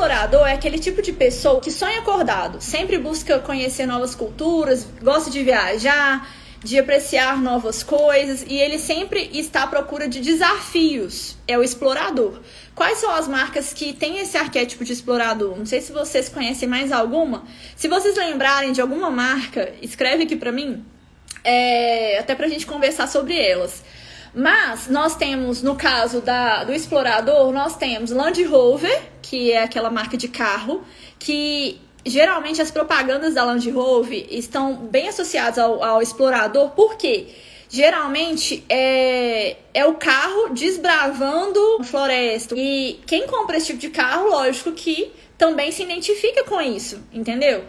explorador é aquele tipo de pessoa que sonha acordado, sempre busca conhecer novas culturas, gosta de viajar, de apreciar novas coisas e ele sempre está à procura de desafios. É o explorador. Quais são as marcas que têm esse arquétipo de explorador? Não sei se vocês conhecem mais alguma. Se vocês lembrarem de alguma marca, escreve aqui para mim, é, até pra gente conversar sobre elas. Mas nós temos, no caso da, do explorador, nós temos Land Rover, que é aquela marca de carro, que geralmente as propagandas da Land Rover estão bem associadas ao, ao explorador, porque geralmente é, é o carro desbravando floresta. E quem compra esse tipo de carro, lógico que também se identifica com isso, entendeu?